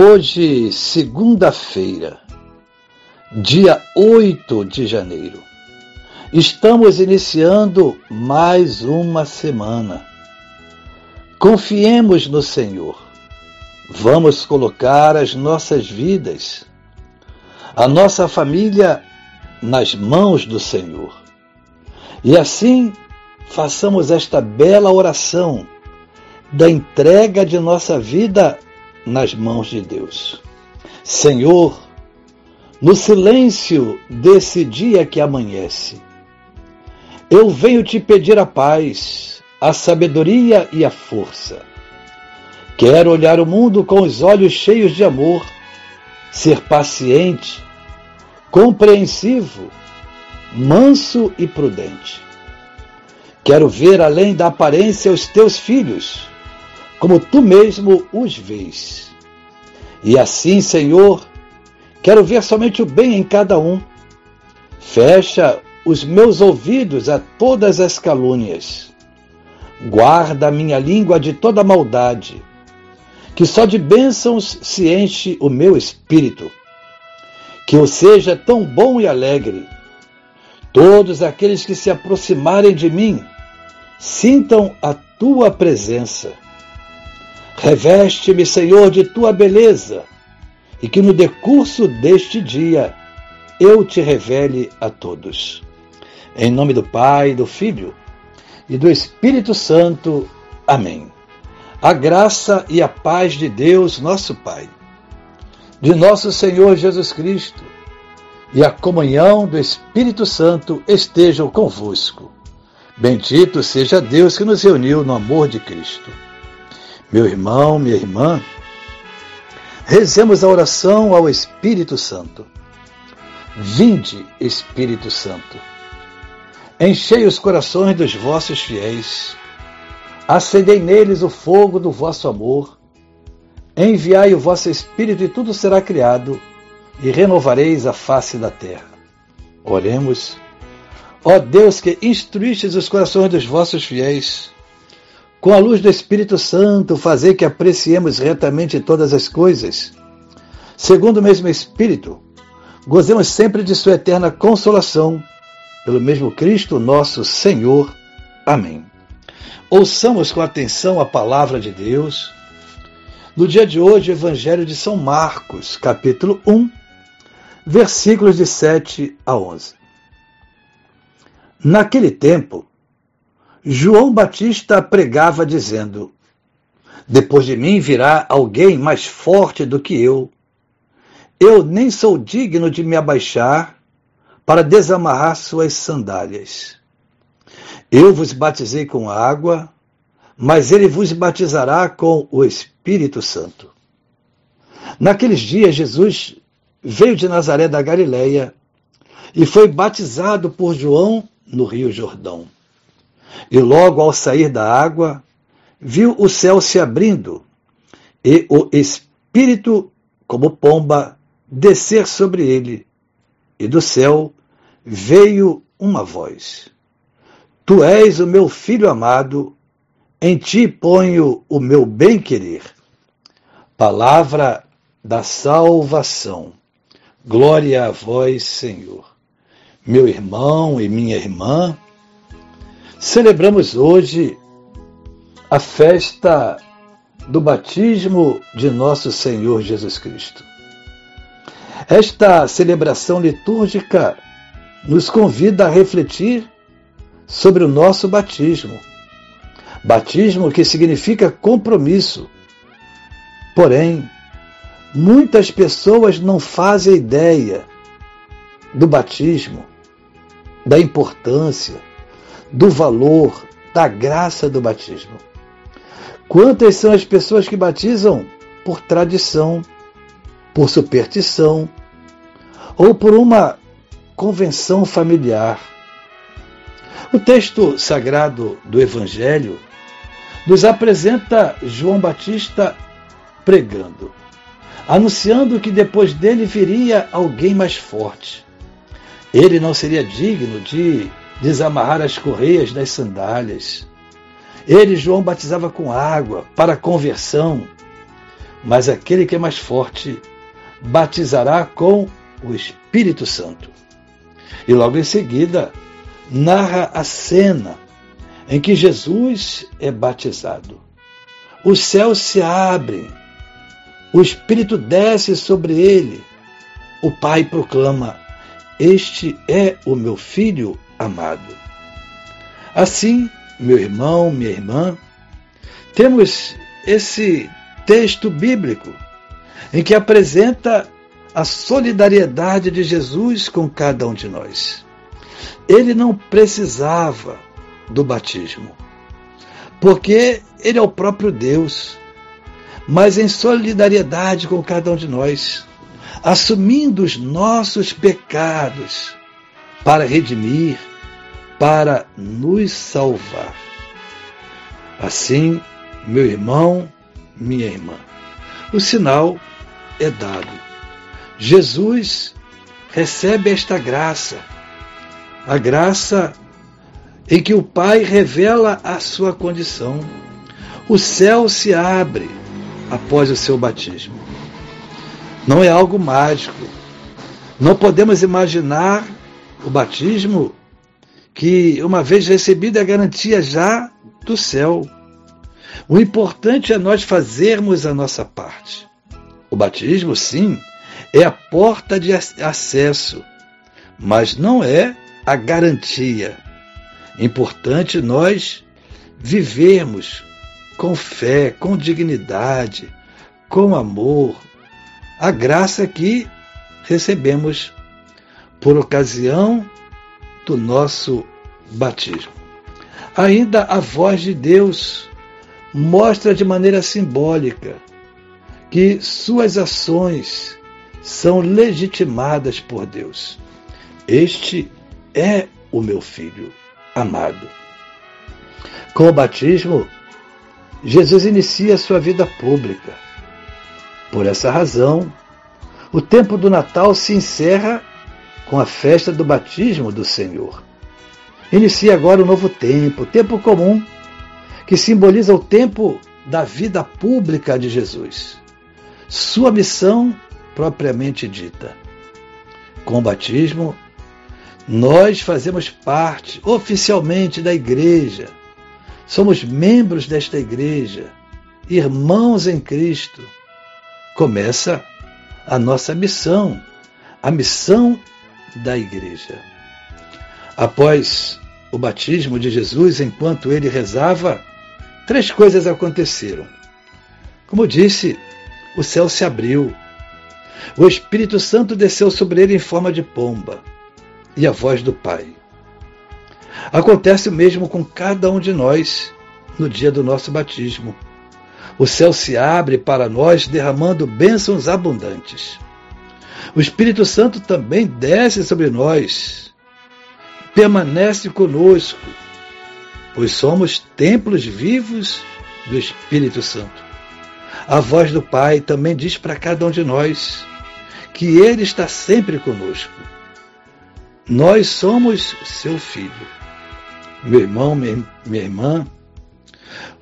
Hoje, segunda-feira, dia 8 de janeiro, estamos iniciando mais uma semana. Confiemos no Senhor. Vamos colocar as nossas vidas, a nossa família nas mãos do Senhor. E assim, façamos esta bela oração da entrega de nossa vida nas mãos de Deus. Senhor, no silêncio desse dia que amanhece, eu venho te pedir a paz, a sabedoria e a força. Quero olhar o mundo com os olhos cheios de amor, ser paciente, compreensivo, manso e prudente. Quero ver além da aparência os teus filhos como tu mesmo os vês. E assim, Senhor, quero ver somente o bem em cada um. Fecha os meus ouvidos a todas as calúnias. Guarda a minha língua de toda maldade, que só de bênçãos se enche o meu espírito. Que eu seja tão bom e alegre. Todos aqueles que se aproximarem de mim sintam a tua presença Reveste-me, Senhor, de tua beleza, e que no decurso deste dia eu te revele a todos. Em nome do Pai, do Filho e do Espírito Santo. Amém. A graça e a paz de Deus, nosso Pai, de nosso Senhor Jesus Cristo e a comunhão do Espírito Santo estejam convosco. Bendito seja Deus que nos reuniu no amor de Cristo meu irmão, minha irmã, rezemos a oração ao Espírito Santo. Vinde, Espírito Santo, enchei os corações dos vossos fiéis, acendei neles o fogo do vosso amor, enviai o vosso Espírito e tudo será criado, e renovareis a face da terra. Oremos. Ó Deus que instruístes os corações dos vossos fiéis, com a luz do Espírito Santo, fazer que apreciemos retamente todas as coisas. Segundo o mesmo Espírito, gozemos sempre de Sua eterna consolação, pelo mesmo Cristo nosso Senhor. Amém. Ouçamos com atenção a palavra de Deus. No dia de hoje, Evangelho de São Marcos, capítulo 1, versículos de 7 a 11. Naquele tempo, João Batista pregava dizendo: Depois de mim virá alguém mais forte do que eu. Eu nem sou digno de me abaixar para desamarrar suas sandálias. Eu vos batizei com água, mas ele vos batizará com o Espírito Santo. Naqueles dias, Jesus veio de Nazaré da Galileia e foi batizado por João no Rio Jordão. E logo ao sair da água, viu o céu se abrindo e o Espírito, como pomba, descer sobre ele. E do céu veio uma voz: Tu és o meu filho amado, em ti ponho o meu bem-querer. Palavra da salvação. Glória a vós, Senhor. Meu irmão e minha irmã, Celebramos hoje a festa do batismo de nosso Senhor Jesus Cristo. Esta celebração litúrgica nos convida a refletir sobre o nosso batismo. Batismo que significa compromisso. Porém, muitas pessoas não fazem ideia do batismo, da importância, do valor, da graça do batismo. Quantas são as pessoas que batizam por tradição, por superstição ou por uma convenção familiar. O texto sagrado do Evangelho nos apresenta João Batista pregando, anunciando que depois dele viria alguém mais forte. Ele não seria digno de desamarrar as correias das sandálias. Ele, João, batizava com água para conversão, mas aquele que é mais forte batizará com o Espírito Santo. E logo em seguida, narra a cena em que Jesus é batizado. Os céus se abrem, o Espírito desce sobre ele. O Pai proclama: Este é o meu filho amado. Assim, meu irmão, minha irmã, temos esse texto bíblico em que apresenta a solidariedade de Jesus com cada um de nós. Ele não precisava do batismo, porque ele é o próprio Deus, mas em solidariedade com cada um de nós, assumindo os nossos pecados para redimir, para nos salvar. Assim, meu irmão, minha irmã, o sinal é dado. Jesus recebe esta graça a graça em que o Pai revela a sua condição. O céu se abre após o seu batismo. Não é algo mágico. Não podemos imaginar o batismo que, uma vez recebido, é garantia já do céu. O importante é nós fazermos a nossa parte. O batismo, sim, é a porta de acesso, mas não é a garantia. Importante nós vivermos com fé, com dignidade, com amor, a graça que recebemos por ocasião do nosso batismo. Ainda a voz de Deus mostra de maneira simbólica que suas ações são legitimadas por Deus. Este é o meu filho amado. Com o batismo, Jesus inicia sua vida pública. Por essa razão, o tempo do Natal se encerra com a festa do batismo do Senhor. Inicia agora o um novo tempo, tempo comum, que simboliza o tempo da vida pública de Jesus. Sua missão propriamente dita. Com o batismo, nós fazemos parte oficialmente da igreja. Somos membros desta igreja, irmãos em Cristo. Começa a nossa missão, a missão da igreja. Após o batismo de Jesus, enquanto ele rezava, três coisas aconteceram. Como disse, o céu se abriu. O Espírito Santo desceu sobre ele em forma de pomba e a voz do Pai. Acontece o mesmo com cada um de nós no dia do nosso batismo. O céu se abre para nós, derramando bênçãos abundantes. O Espírito Santo também desce sobre nós, permanece conosco, pois somos templos vivos do Espírito Santo. A voz do Pai também diz para cada um de nós que Ele está sempre conosco nós somos seu filho. Meu irmão, minha, irmã,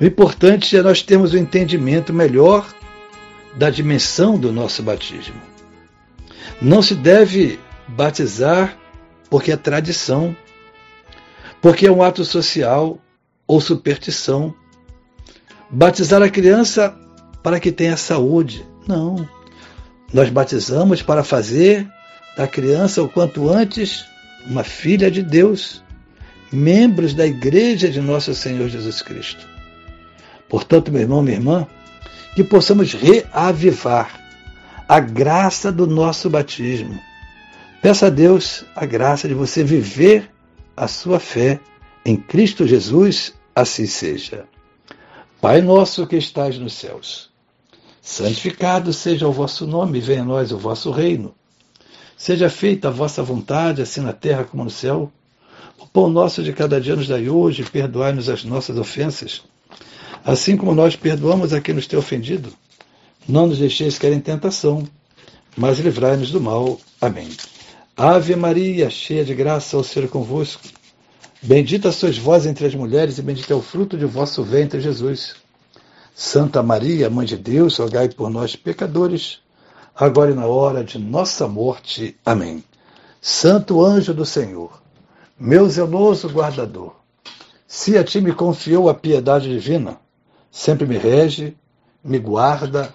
o importante é nós termos um entendimento melhor da dimensão do nosso batismo. Não se deve batizar porque é tradição, porque é um ato social ou superstição. Batizar a criança para que tenha saúde. Não. Nós batizamos para fazer da criança o quanto antes uma filha de Deus, membros da Igreja de Nosso Senhor Jesus Cristo. Portanto, meu irmão, minha irmã, que possamos reavivar a graça do nosso batismo. Peça a Deus a graça de você viver a sua fé em Cristo Jesus, assim seja. Pai nosso que estás nos céus, Santificado seja o vosso nome, venha a nós o vosso reino. Seja feita a vossa vontade, assim na terra como no céu. O pão nosso de cada dia nos dai hoje, perdoai-nos as nossas ofensas, assim como nós perdoamos a quem nos tem ofendido. Não nos deixeis cair em tentação, mas livrai-nos do mal. Amém. Ave Maria, cheia de graça, o Senhor é convosco. Bendita sois vós entre as mulheres, e bendito é o fruto de vosso ventre, Jesus. Santa Maria, Mãe de Deus, rogai por nós, pecadores, agora e na hora de nossa morte. Amém. Santo anjo do Senhor, meu zeloso guardador, se a ti me confiou a piedade divina, sempre me rege, me guarda,